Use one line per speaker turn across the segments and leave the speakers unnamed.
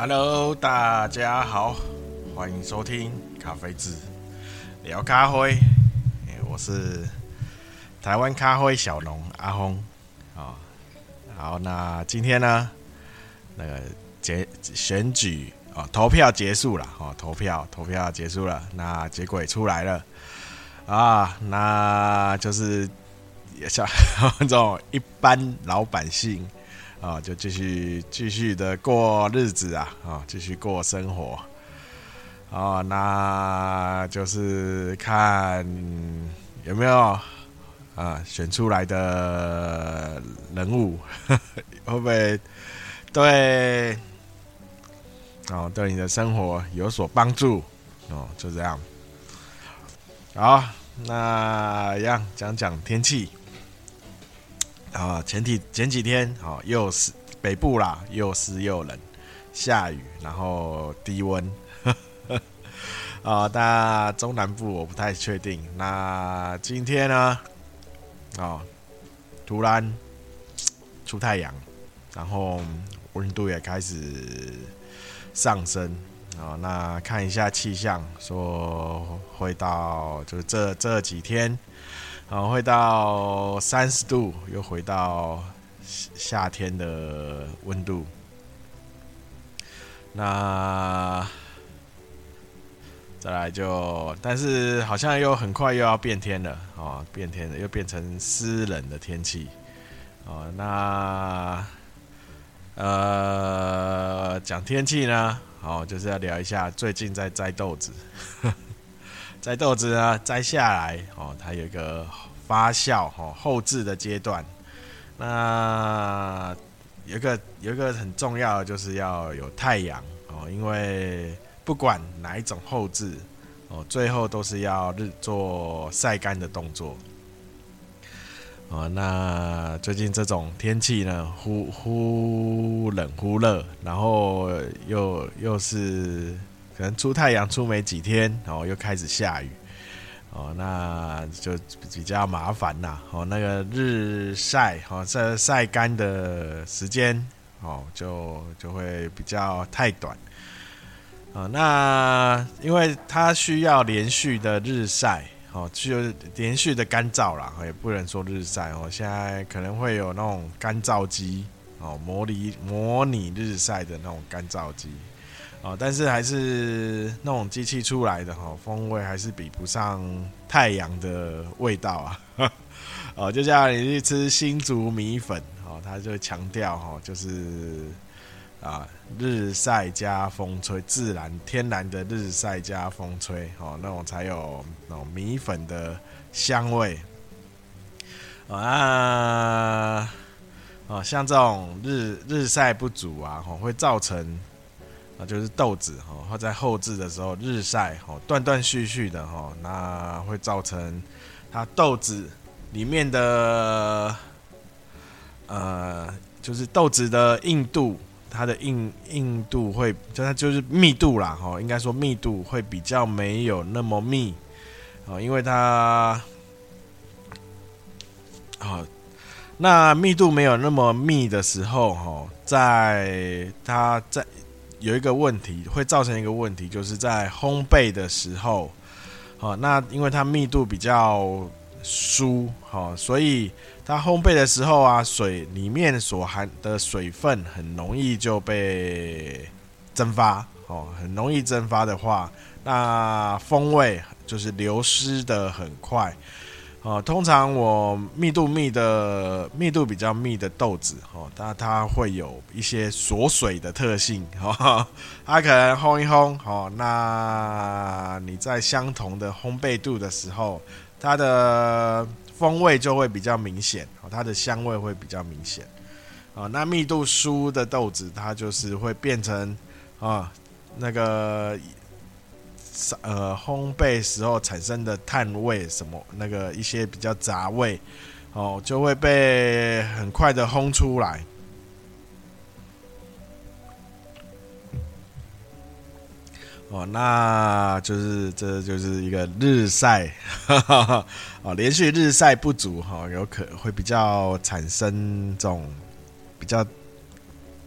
Hello，大家好，欢迎收听咖啡志聊咖啡。我是台湾咖啡小农阿轰啊。好，那今天呢，那个结选举啊，投票结束了哦，投票投票结束了，那结果也出来了啊，那就是也像 这种一般老百姓。啊，就继续继续的过日子啊，啊，继续过生活，啊，那就是看有没有啊选出来的人物呵呵 会不会对哦对你的生活有所帮助哦，就这样。好，那一样讲讲天气。啊，前几前几天啊，又是北部啦，又湿又冷，下雨，然后低温。啊，但中南部我不太确定。那今天呢？啊，突然出太阳，然后温度也开始上升。啊，那看一下气象，说会到就是这这几天。然后会到三十度，又回到夏天的温度。那再来就，但是好像又很快又要变天了哦！变天了，又变成湿冷的天气哦！那呃，讲天气呢，好，就是要聊一下最近在摘豆子。摘豆子呢，摘下来哦，它有一个发酵哦后置的阶段。那有一个有一个很重要的，就是要有太阳哦，因为不管哪一种后置哦，最后都是要日做晒干的动作。哦，那最近这种天气呢，忽忽冷忽热，然后又又是。可能出太阳出没几天，然后又开始下雨，哦，那就比较麻烦啦。哦，那个日晒，哦，这晒干的时间，哦，就就会比较太短。哦，那因为它需要连续的日晒，哦，就连续的干燥啦，也不能说日晒哦。现在可能会有那种干燥机，哦，模拟模拟日晒的那种干燥机。哦，但是还是那种机器出来的哈，风味还是比不上太阳的味道啊。哦，就像你去吃新竹米粉，哦，他就强调哈，就是啊，日晒加风吹，自然天然的日晒加风吹，哦，那种才有那种米粉的香味。啊，哦，像这种日日晒不足啊，哦会造成。啊就是豆子哈，它在后制的时候日晒哈，断断续续的哈，那会造成它豆子里面的呃，就是豆子的硬度，它的硬硬度会，就它就是密度啦哈，应该说密度会比较没有那么密啊，因为它啊，那密度没有那么密的时候哈，在它在。有一个问题会造成一个问题，就是在烘焙的时候，好，那因为它密度比较疏，好，所以它烘焙的时候啊，水里面所含的水分很容易就被蒸发，哦，很容易蒸发的话，那风味就是流失的很快。哦，通常我密度密的密度比较密的豆子，哦，它它会有一些锁水的特性，哦，它可能烘一烘，哦，那你在相同的烘焙度的时候，它的风味就会比较明显，哦，它的香味会比较明显，哦，那密度疏的豆子，它就是会变成啊那个。呃，烘焙时候产生的碳味，什么那个一些比较杂味，哦，就会被很快的烘出来。哦，那就是这就是一个日晒，哦，连续日晒不足，哈，有可会比较产生这种比较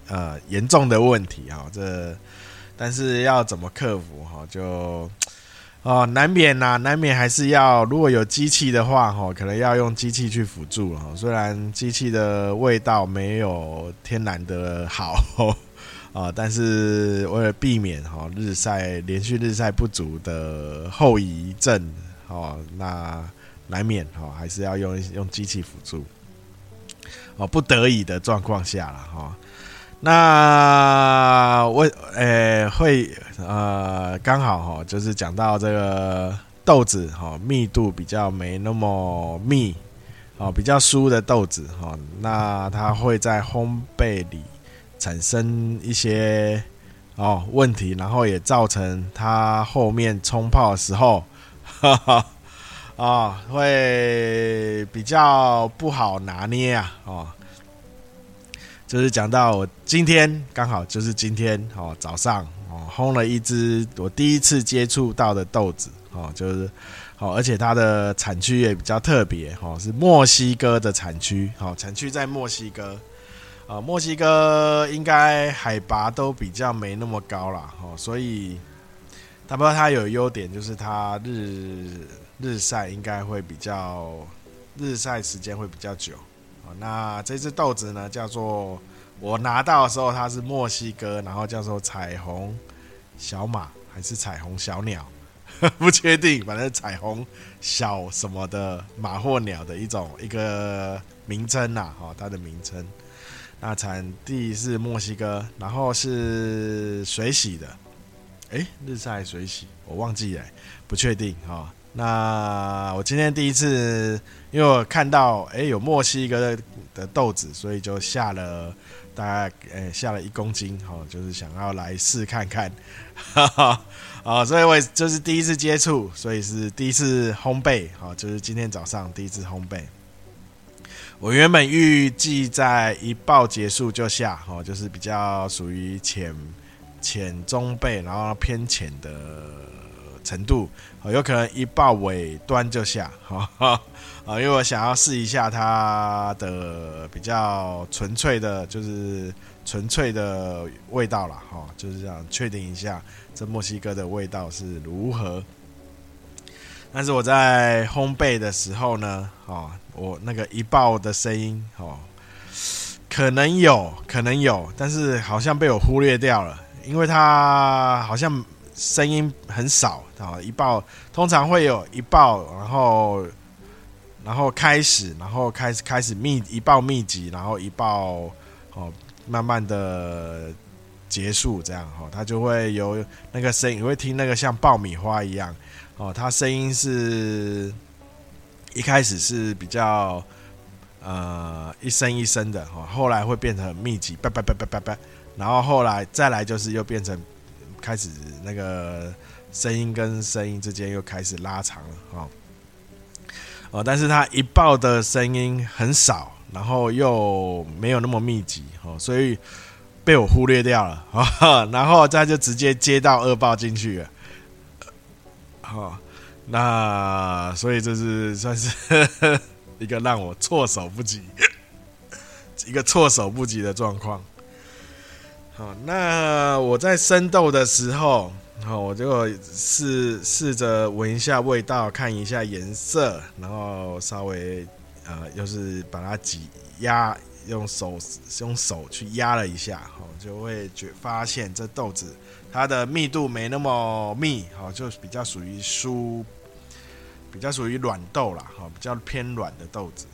呃严重的问题哈。这但是要怎么克服哈？就哦难免呐，难免还是要如果有机器的话哈，可能要用机器去辅助哈。虽然机器的味道没有天然的好啊，但是为了避免哈日晒连续日晒不足的后遗症哦，那难免哈还是要用用机器辅助。哦，不得已的状况下了哈，那我诶、欸、会呃刚好哈，就是讲到这个豆子哈，密度比较没那么密，哦，比较疏的豆子哈，那它会在烘焙里产生一些哦问题，然后也造成它后面冲泡的时候，哈哈。啊、会比较不好拿捏啊，哦，就是讲到我今天刚好就是今天哦早上哦烘了一支我第一次接触到的豆子哦，就是哦，而且它的产区也比较特别哦，是墨西哥的产区哦，产区在墨西哥啊，墨西哥应该海拔都比较没那么高啦哦，所以它不知道它有优点就是它日。日晒应该会比较，日晒时间会比较久。那这只豆子呢，叫做我拿到的时候它是墨西哥，然后叫做彩虹小马还是彩虹小鸟，不确定，反正彩虹小什么的马或鸟的一种一个名称呐，哈，它的名称。那产地是墨西哥，然后是水洗的，诶，日晒水洗，我忘记了，不确定哈。那我今天第一次，因为我看到哎、有墨西哥的豆子，所以就下了大概哎、下了一公斤，哦，就是想要来试看看，哈哈，啊，所以我就是第一次接触，所以是第一次烘焙，好，就是今天早上第一次烘焙。我原本预计在一爆结束就下，哦，就是比较属于浅浅中焙，然后偏浅的程度。有可能一爆尾端就下，哈啊，因为我想要试一下它的比较纯粹的，就是纯粹的味道了，哈，就是这样确定一下这墨西哥的味道是如何。但是我在烘焙的时候呢，哦，我那个一爆的声音，哦，可能有可能有，但是好像被我忽略掉了，因为它好像。声音很少啊，一爆通常会有一爆，然后然后开始，然后开始开始密一爆密集，然后一爆哦，慢慢的结束这样哈，它就会有那个声音，你会听那个像爆米花一样哦，它声音是一开始是比较呃一声一声的哈，后来会变成密集，叭叭叭叭叭叭，然后后来再来就是又变成。开始那个声音跟声音之间又开始拉长了哦，哦，但是它一爆的声音很少，然后又没有那么密集哦，所以被我忽略掉了啊，然后再就直接接到二爆进去了，好，那所以这是算是 一个让我措手不及，一个措手不及的状况。好，那我在生豆的时候，好，我就试试着闻一下味道，看一下颜色，然后稍微呃，又是把它挤压，用手用手去压了一下，好，就会觉发现这豆子它的密度没那么密，好，就比较属于酥，比较属于软豆啦，好，比较偏软的豆子。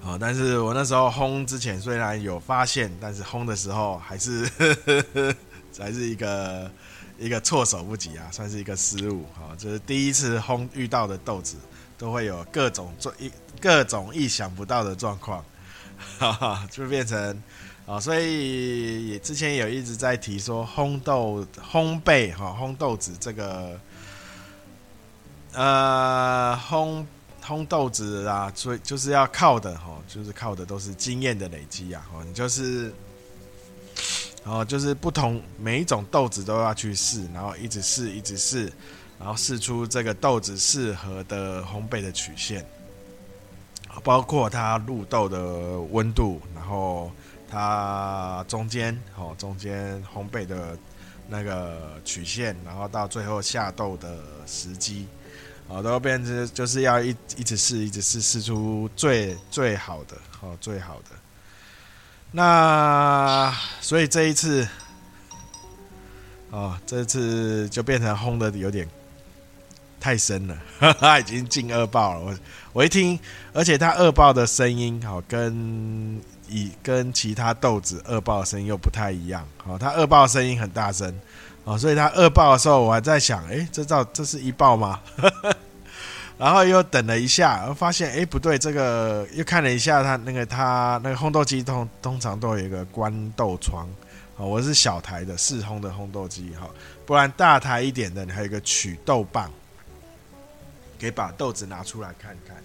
哦，但是我那时候烘之前虽然有发现，但是烘的时候还是呵呵呵还是一个一个措手不及啊，算是一个失误啊。就是第一次烘遇到的豆子，都会有各种做一各种意想不到的状况，哈哈，就变成啊，所以也之前有一直在提说烘豆烘焙哈，烘豆子这个呃烘。烘豆子啊，所以就是要靠的哈，就是靠的都是经验的累积啊。哦，你就是，哦，就是不同每一种豆子都要去试，然后一直试，一直试，然后试出这个豆子适合的烘焙的曲线。包括它入豆的温度，然后它中间哦中间烘焙的那个曲线，然后到最后下豆的时机，哦都变成就是要一一直试，一直试，试出最最好的哦最好的。那所以这一次，哦这次就变成烘的有点。太深了，哈 哈已经进二爆了。我我一听，而且它二爆的声音，好跟以跟其他豆子二爆的声音又不太一样。好，它二爆的声音很大声，哦，所以它二爆的时候，我还在想，诶，这照这是一爆吗？然后又等了一下，发现，诶，不对，这个又看了一下，它那个它那个烘豆机通通常都有一个关豆窗。哦，我是小台的四烘的烘豆机，哈，不然大台一点的，你还有一个取豆棒。给把豆子拿出来看看，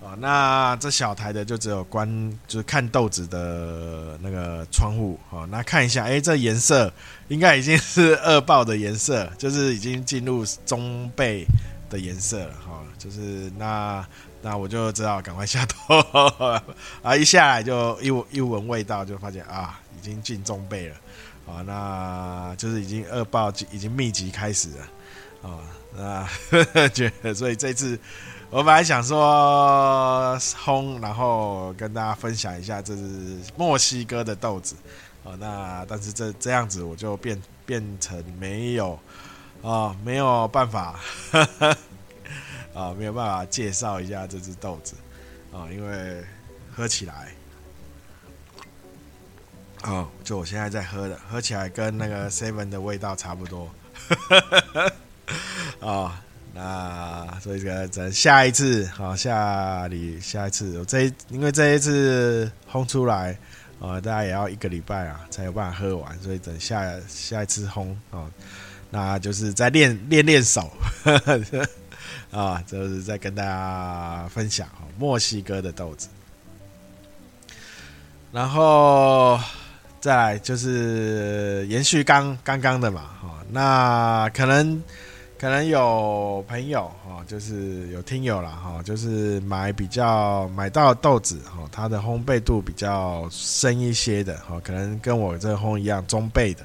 啊，那这小台的就只有关，就是看豆子的那个窗户，哦，那看一下，哎，这颜色应该已经是 二爆的颜色，就是已经进入中背的颜色了，哈，就是那那我就知道赶快下豆，啊，一下来就一一闻味道就发现啊，已经进中背了，啊，那就是已经二爆已经密集开始了，啊。啊，觉得所以这次我本来想说烘，然后跟大家分享一下这是墨西哥的豆子啊。那但是这这样子我就变变成没有啊，没有办法 啊，没有办法介绍一下这只豆子啊，因为喝起来啊，就我现在在喝的，喝起来跟那个 Seven 的味道差不多。啊、哦，那所以这个等下一次，好、下里下一次，我这因为这一次烘出来，啊、大家也要一个礼拜啊，才有办法喝完，所以等下下一次烘、哦，那就是再练练练手，啊，就是再跟大家分享哦，墨西哥的豆子，然后再来就是延续刚刚刚的嘛，哈、那可能。可能有朋友哈，就是有听友了哈，就是买比较买到豆子哈，它的烘焙度比较深一些的哈，可能跟我这烘一样中焙的。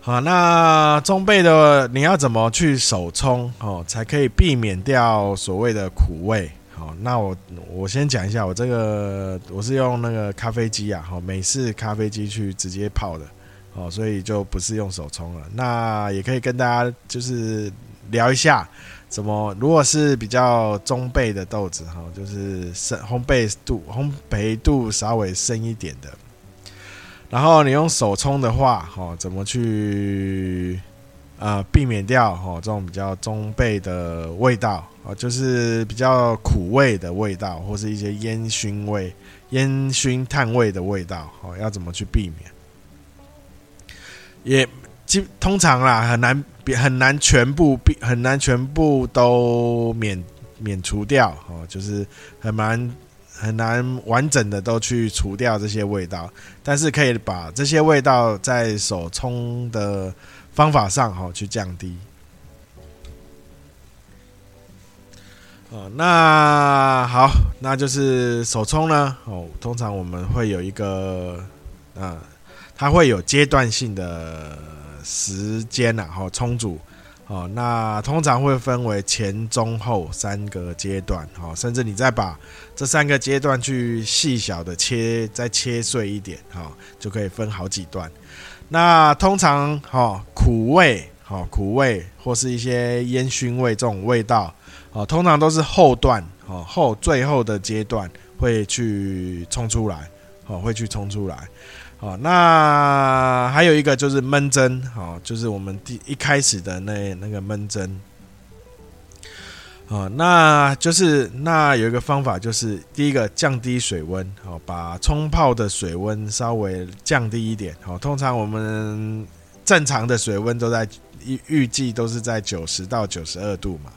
好，那中焙的你要怎么去手冲哦，才可以避免掉所谓的苦味？好，那我我先讲一下，我这个我是用那个咖啡机啊，哈，美式咖啡机去直接泡的。哦，所以就不是用手冲了。那也可以跟大家就是聊一下，怎么如果是比较中焙的豆子哈，就是深烘焙度烘焙度稍微深一点的，然后你用手冲的话，哈，怎么去呃避免掉哈这种比较中焙的味道啊，就是比较苦味的味道，或是一些烟熏味、烟熏炭味的味道，哦，要怎么去避免？也基通常啦，很难很难全部，很难全部都免免除掉哦，就是很难很难完整的都去除掉这些味道，但是可以把这些味道在手冲的方法上哈去降低。哦，那好，那就是手冲呢哦，通常我们会有一个啊。它会有阶段性的时间呐，哈，充足，哦，那通常会分为前、中、后三个阶段，哈，甚至你再把这三个阶段去细小的切，再切碎一点，哈，就可以分好几段。那通常，哈，苦味，哈，苦味或是一些烟熏味这种味道，哦，通常都是后段，哦，后最后的阶段会去冲出来，哦，会去冲出来。哦，那还有一个就是闷蒸，哦，就是我们第一开始的那那个闷蒸，哦，那就是那有一个方法，就是第一个降低水温，哦，把冲泡的水温稍微降低一点，哦，通常我们正常的水温都在预预计都是在九十到九十二度嘛。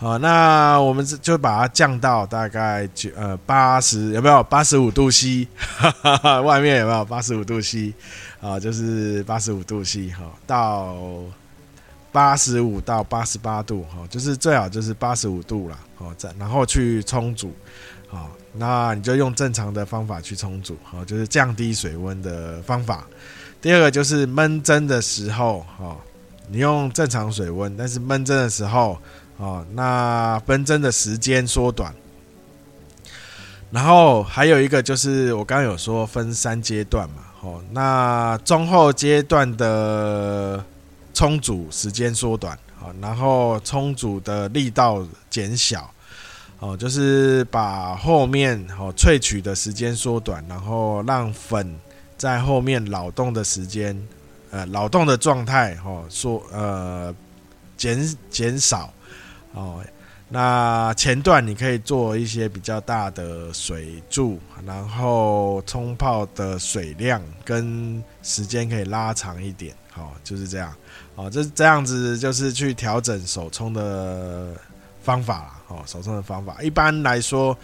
好，那我们就把它降到大概九呃八十，有没有八十五度 C？外面有没有八十五度 C？啊，就是八十五度 C 哈，到八十五到八十八度，哈，就是最好就是八十五度了，哦，再然后去冲煮，好，那你就用正常的方法去冲煮，好，就是降低水温的方法。第二个就是焖蒸的时候，哈，你用正常水温，但是焖蒸的时候，哦，那焖蒸的时间缩短。然后还有一个就是我刚刚有说分三阶段嘛，哦，那中后阶段的冲煮时间缩短，哦，然后冲煮的力道减小，哦，就是把后面哦萃取的时间缩短，然后让粉在后面扰动的时间，呃，扰动的状态哦缩呃减减少，哦。那前段你可以做一些比较大的水柱，然后冲泡的水量跟时间可以拉长一点，好，就是这样，哦，这这样子就是去调整手冲的方法啦，哦，手冲的方法，一般来说。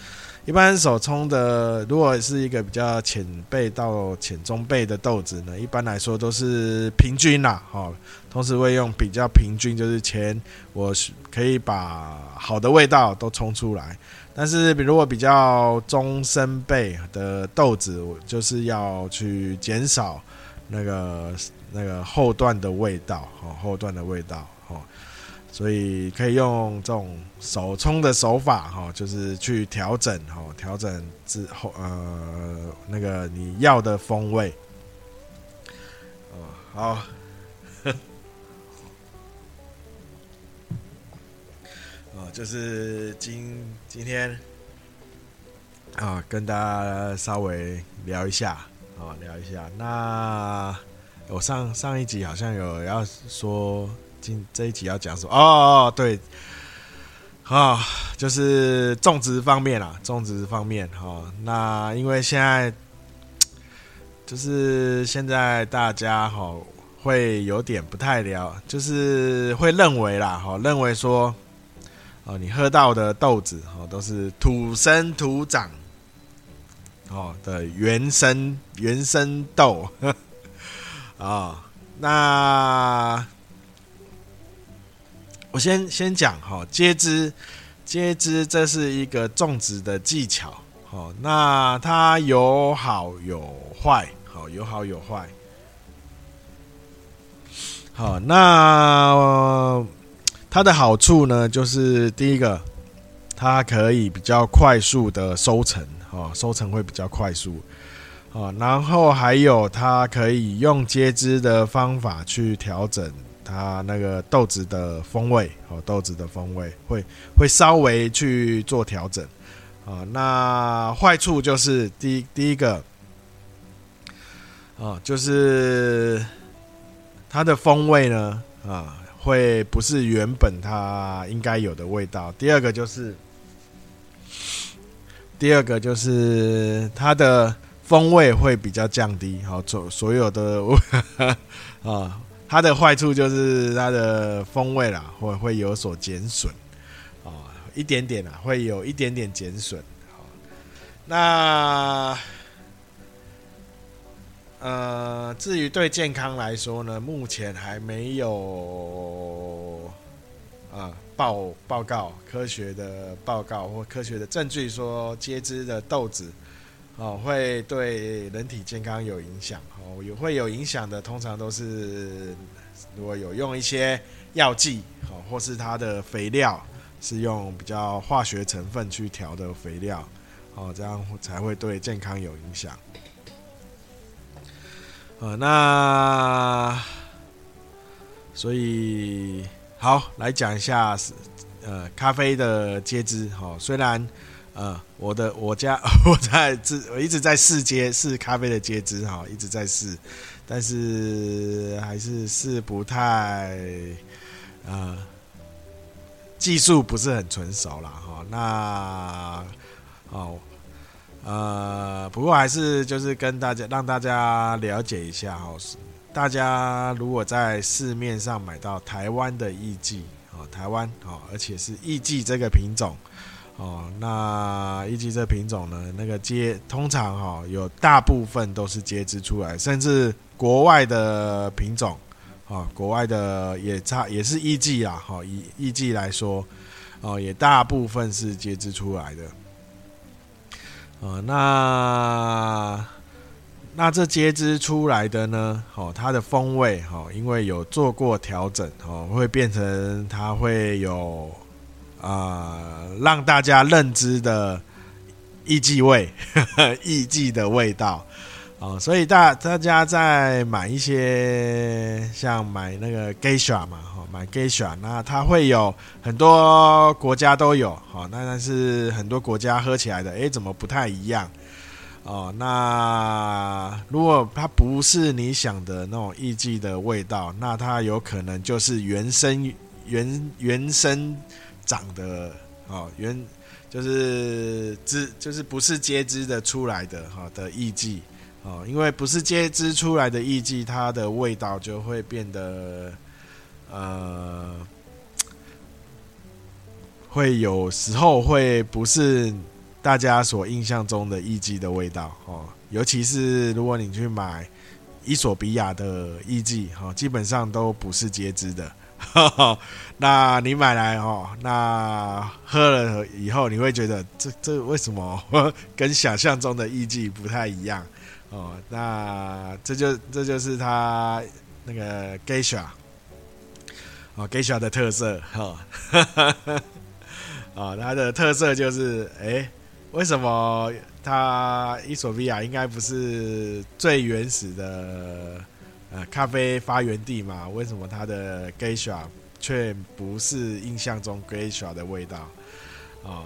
一般手冲的，如果是一个比较浅焙到浅中焙的豆子呢，一般来说都是平均啦，哦，同时会用比较平均，就是前我可以把好的味道都冲出来。但是比，如果比较中深焙的豆子，我就是要去减少那个那个后段的味道，哦，后段的味道，哦。所以可以用这种手冲的手法，哈，就是去调整，哈，调整之后，呃，那个你要的风味。哦，好，哦，就是今今天啊，跟大家稍微聊一下，啊，聊一下。那我上上一集好像有要说。今这一集要讲什么？哦，对，啊，就是种植方面啦，种植方面哈。那因为现在就是现在大家哈会有点不太了，就是会认为啦哈，认为说哦，你喝到的豆子哦都是土生土长哦的原生原生豆啊，那。我先先讲哈，接枝，接枝，这是一个种植的技巧，好，那它有好有坏，好，有好有坏，好，那它的好处呢，就是第一个，它可以比较快速的收成，哦，收成会比较快速，哦，然后还有它可以用接枝的方法去调整。它那个豆子的风味哦，豆子的风味会会稍微去做调整啊。那坏处就是第第一个啊，就是它的风味呢啊，会不是原本它应该有的味道。第二个就是第二个就是它的风味会比较降低，好，所所有的 啊。它的坏处就是它的风味啦，会会有所减损，啊，一点点啦，会有一点点减损。那呃，至于对健康来说呢，目前还没有啊报报告科学的报告或科学的证据说接枝的豆子。哦，会对人体健康有影响哦，有会有影响的，通常都是如果有用一些药剂，哦，或是它的肥料是用比较化学成分去调的肥料，哦，这样才会对健康有影响。呃，那所以好来讲一下，呃，咖啡的接枝，哦，虽然。呃，我的我家 我在自我一直在试接试咖啡的接枝哈，一直在试，但是还是试不太呃技术不是很纯熟啦哈。那哦呃，不过还是就是跟大家让大家了解一下哈，大家如果在市面上买到台湾的艺妓哦，台湾哦，而且是艺妓这个品种。哦，那艺妓这品种呢？那个接通常哈、哦、有大部分都是接枝出来，甚至国外的品种啊，国外的也差也是艺妓啊，哈，以艺妓来说，哦，也大部分是接枝出来的。呃，那那这接枝出来的呢，哦，它的风味，哈，因为有做过调整，哦，会变成它会有、呃，让大家认知的艺妓味，艺妓的味道。哦，所以大大家在买一些像买那个 Geisha 嘛，哈，买 Geisha，那它会有很多国家都有，好，那但是很多国家喝起来的，哎，怎么不太一样？哦，那如果它不是你想的那种艺妓的味道，那它有可能就是原生原原生长的，哦，原就是知就是不是接枝的出来的哈的艺妓。哦，因为不是接枝出来的艺妓，它的味道就会变得，呃，会有时候会不是大家所印象中的艺妓的味道哦。尤其是如果你去买伊索比亚的艺妓，哈，基本上都不是接枝的。那你买来哦，那喝了以后，你会觉得这这为什么？跟想象中的艺妓不太一样？哦，那这就这就是它那个 Geisha 哦，Geisha 的特色哈，哦，它的特色就是，哎，为什么它伊索比亚应该不是最原始的呃咖啡发源地嘛？为什么它的 Geisha 却不是印象中 Geisha 的味道？哦，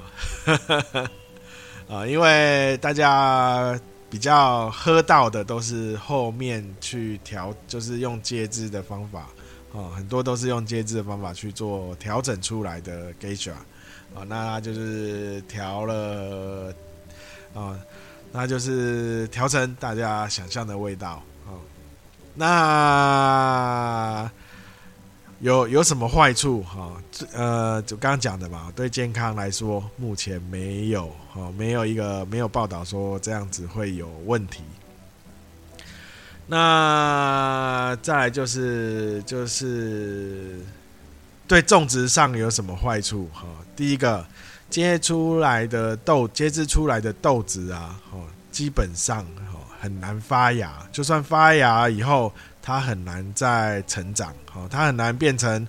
啊，因为大家。比较喝到的都是后面去调，就是用接枝的方法，哦，很多都是用接枝的方法去做调整出来的 Geisha，啊，那就是调了，啊，那就是调成大家想象的味道，那。有有什么坏处哈？呃，就刚刚讲的嘛，对健康来说，目前没有哈，没有一个没有报道说这样子会有问题。那再来就是就是对种植上有什么坏处哈？第一个，接出来的豆接枝出来的豆子啊，哈，基本上很难发芽，就算发芽以后。它很难再成长，哦，它很难变成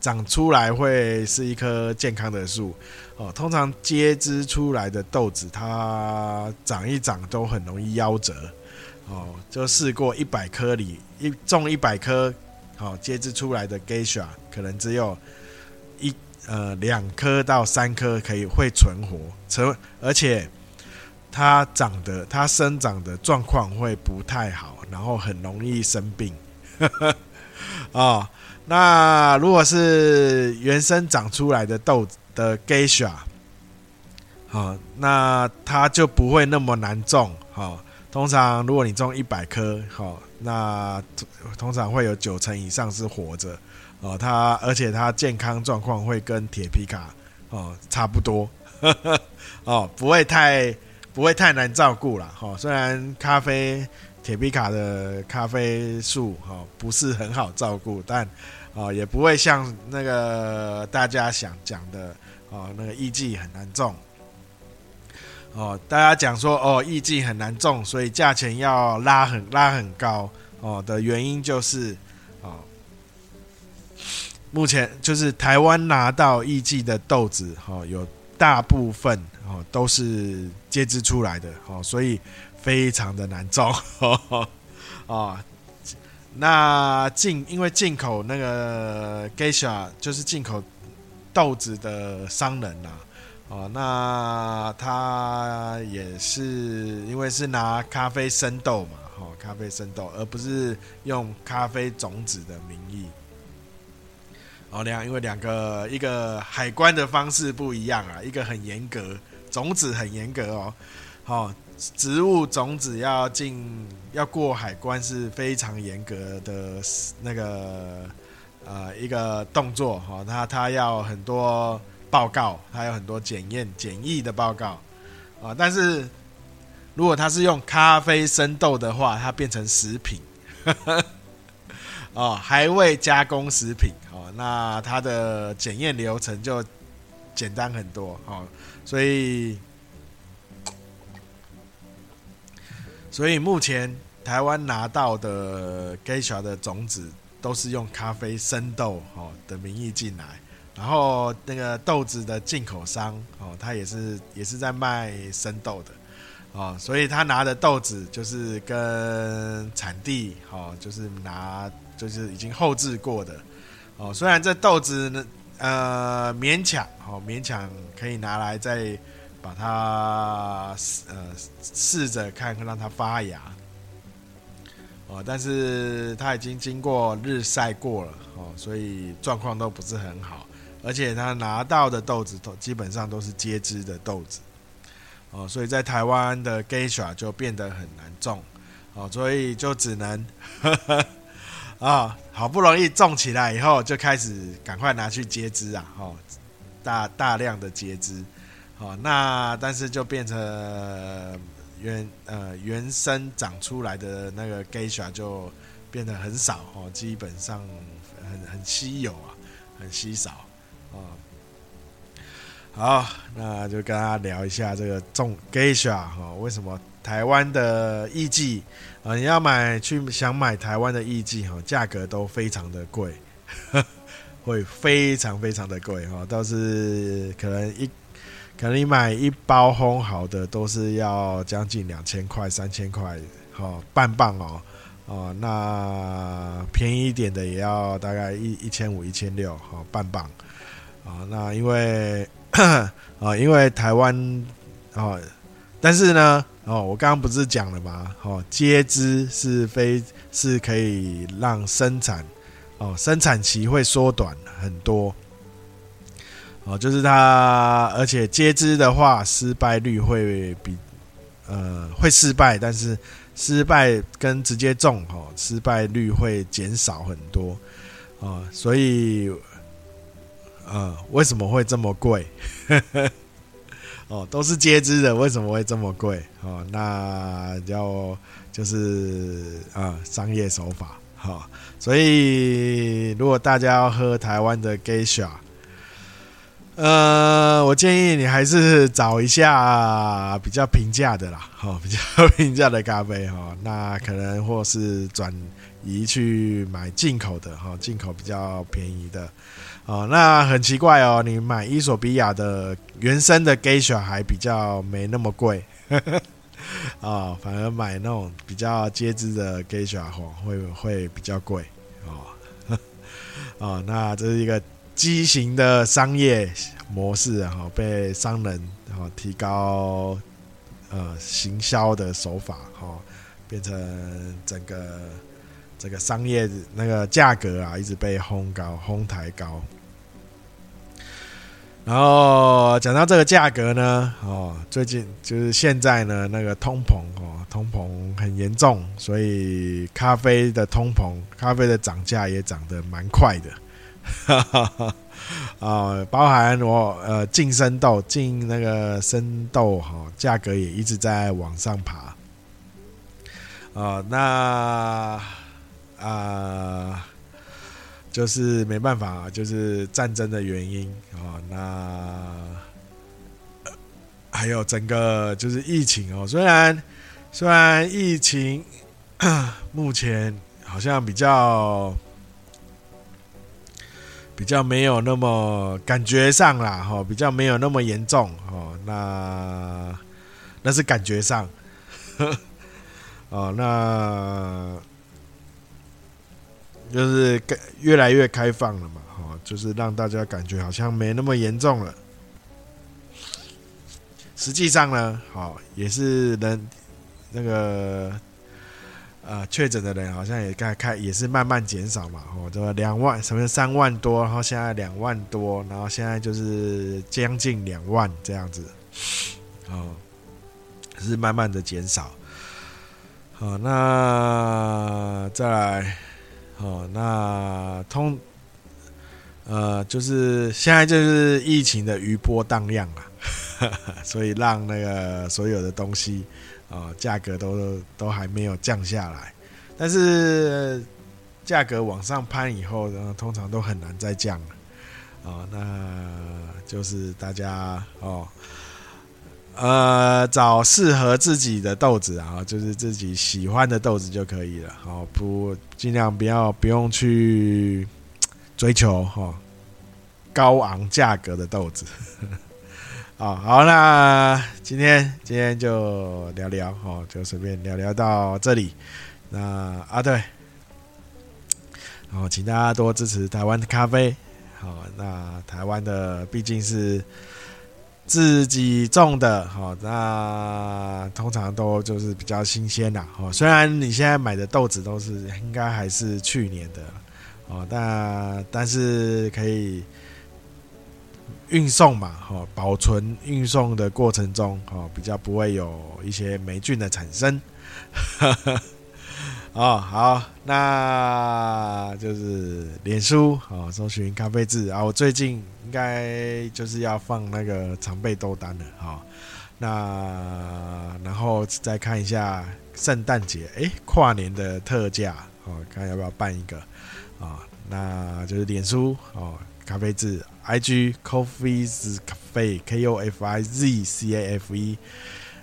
长出来会是一棵健康的树，哦，通常接枝出来的豆子，它长一长都很容易夭折，哦，就试过一百颗里一种一百颗，好接枝出来的 Geisha，可能只有一呃两颗到三颗可以会存活，成而且它长得它生长的状况会不太好。然后很容易生病，哦，那如果是原生长出来的豆的 Geisha，好，那它就不会那么难种，好，通常如果你种一百颗，好，那通常会有九成以上是活着，哦，它而且它健康状况会跟铁皮卡哦差不多，哦，不会太不会太难照顾了，哈，虽然咖啡。铁皮卡的咖啡树哈不是很好照顾，但啊也不会像那个大家想讲的哦，那个艺妓很难种哦。大家讲说哦，艺妓很难种，所以价钱要拉很拉很高哦的原因就是哦，目前就是台湾拿到艺妓的豆子哈，有大部分哦都是接枝出来的哦，所以。非常的难种，哦，那进因为进口那个 Geisha 就是进口豆子的商人呐，哦，那他也是因为是拿咖啡生豆嘛，哦，咖啡生豆，而不是用咖啡种子的名义，哦，两因为两个一个海关的方式不一样啊，一个很严格，种子很严格哦，好。植物种子要进要过海关是非常严格的那个呃一个动作哈，它它要很多报告，它有很多检验检疫的报告啊。但是如果它是用咖啡生豆的话，它变成食品 哦，还未加工食品哦，那它的检验流程就简单很多哦，所以所以目前台湾拿到的 Geisha 的种子都是用咖啡生豆哦的名义进来，然后那个豆子的进口商哦，他也是也是在卖生豆的。哦，所以他拿的豆子就是跟产地，哦，就是拿就是已经后制过的，哦，虽然这豆子呢，呃，勉强，哦，勉强可以拿来再把它，呃，试着看看让它发芽，哦，但是它已经经过日晒过了，哦，所以状况都不是很好，而且他拿到的豆子都基本上都是接枝的豆子。哦，所以在台湾的 Geisha 就变得很难种，哦，所以就只能，啊，好不容易种起来以后，就开始赶快拿去接枝啊，哦，大大量的接枝，哦，那但是就变成原呃原生长出来的那个 Geisha 就变得很少哦，基本上很很稀有啊，很稀少，啊。好，那就跟大家聊一下这个种 Geisha 哈，为什么台湾的艺妓啊，你要买去想买台湾的艺妓哈，价格都非常的贵，会非常非常的贵哈，倒是可能一可能你买一包烘好的都是要将近两千块、三千块哈，半磅哦哦，那便宜一点的也要大概一一千五、一千六哈，半磅啊，那因为。啊，因为台湾啊，但是呢，哦，我刚刚不是讲了吗？哦，接枝是非是可以让生产哦，生产期会缩短很多。哦，就是它，而且接枝的话，失败率会比呃会失败，但是失败跟直接种哦，失败率会减少很多。哦，所以。呃，为什么会这么贵？哦，都是皆知的，为什么会这么贵？哦，那要就是啊、商业手法。好、哦，所以如果大家要喝台湾的 Geisha，呃，我建议你还是找一下比较平价的啦，哈、哦，比较平价的咖啡哈、哦，那可能或是转移去买进口的哈，进、口比较便宜的。哦，那很奇怪哦，你买伊索比亚的原生的 Geisha 还比较没那么贵，哦，反而买那种比较接枝的 Geisha 哦，会会比较贵哦，哦，那这是一个畸形的商业模式哈、哦，被商人哦提高呃行销的手法哈、哦，变成整个这个商业那个价格啊，一直被哄高哄抬高。然后讲到这个价格呢，哦，最近就是现在呢，那个通膨哦，通膨很严重，所以咖啡的通膨，咖啡的涨价也涨得蛮快的，哈哈哈，啊，包含我呃进生豆进那个生豆哈，价格也一直在往上爬，啊，那啊。就是没办法，就是战争的原因啊。那还有整个就是疫情哦。虽然虽然疫情 目前好像比较比较没有那么感觉上啦，哈，比较没有那么严重哦。那那是感觉上，哦，那。就是越来越开放了嘛，哈，就是让大家感觉好像没那么严重了。实际上呢，好也是人那个呃确诊的人好像也开开也是慢慢减少嘛，哦，这个两万什么三万多，然后现在两万多，然后现在就是将近两万这样子，哦，是慢慢的减少。好，那再来。哦，那通，呃，就是现在就是疫情的余波荡漾啊，所以让那个所有的东西啊，价格都都还没有降下来。但是价格往上攀以后呢，通常都很难再降了。哦，那就是大家哦，呃，找适合自己的豆子啊，就是自己喜欢的豆子就可以了。好，不尽量不要不用去追求哈高昂价格的豆子。啊，好，那今天今天就聊聊哦，就随便聊聊到这里。那啊，对，好，请大家多支持台湾的咖啡。好，那台湾的毕竟是自己种的，好，那通常都就是比较新鲜啦。哦，虽然你现在买的豆子都是应该还是去年的，哦，但但是可以。运送嘛，哈，保存运送的过程中，哈，比较不会有一些霉菌的产生。哦，好，那就是脸书，哦，搜寻咖啡志啊。我最近应该就是要放那个常备豆单了，哈。那然后再看一下圣诞节，诶，跨年的特价，哦，看要不要办一个，啊，那就是脸书，哦，咖啡志。I G Coffee's Cafe K O F I Z C A F E，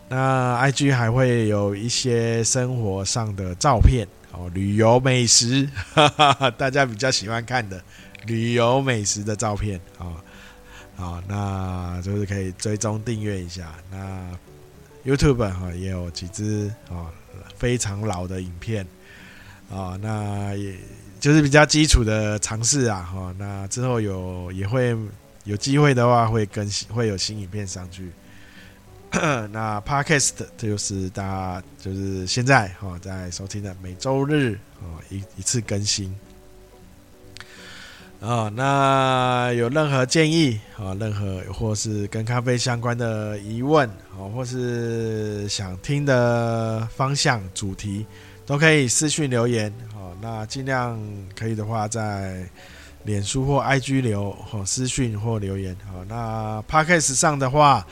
那 I G 还会有一些生活上的照片哦，旅游美食，哈哈哈，大家比较喜欢看的旅游美食的照片啊，好，那就是可以追踪订阅一下。那 YouTube 哈也有几支啊非常老的影片啊，那也。就是比较基础的尝试啊，哈，那之后有也会有机会的话，会更新，会有新影片上去。那 Podcast 就是大家就是现在哈在收听的每周日哦一一次更新。哦，那有任何建议啊，任何或是跟咖啡相关的疑问啊，或是想听的方向主题，都可以私讯留言哦。那尽量可以的话，在脸书或 IG 留或私讯或留言。好，那 Podcast 上的话，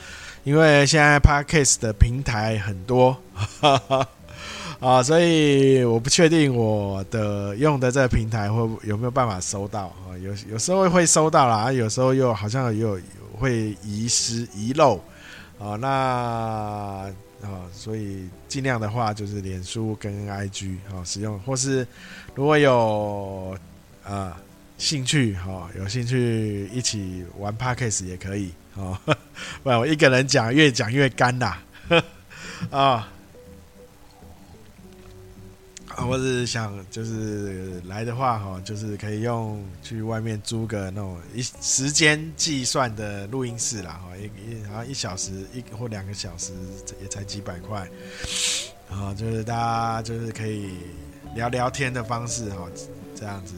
因为现在 Podcast 的平台很多，啊，所以我不确定我的用的这个平台会有没有办法收到啊。有有时候会收到啦，有时候又好像又会遗失遗漏啊。那啊，所以尽量的话就是脸书跟 IG 啊使用，或是如果有啊兴趣哈，有兴趣一起玩 Podcast 也可以哦，不然我一个人讲越讲越干啦啊。我是想就是来的话哈，就是可以用去外面租个那种一时间计算的录音室啦哈，一一然后一小时一或两个小时也才几百块，啊，就是大家就是可以聊聊天的方式哈，这样子，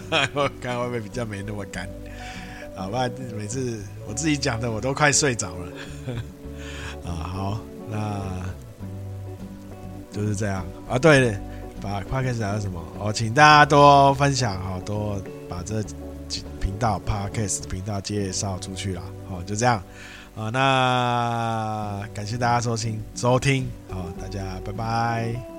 我看会不会比较没那么干，啊，不然每次我自己讲的我都快睡着了，啊，好，那就是这样啊，对。把 p o d c a s 还有什么？哦，请大家多分享好，多把这频道 p o d c a s 频道介绍出去了。好，就这样啊。那感谢大家收听收听，好，大家拜拜。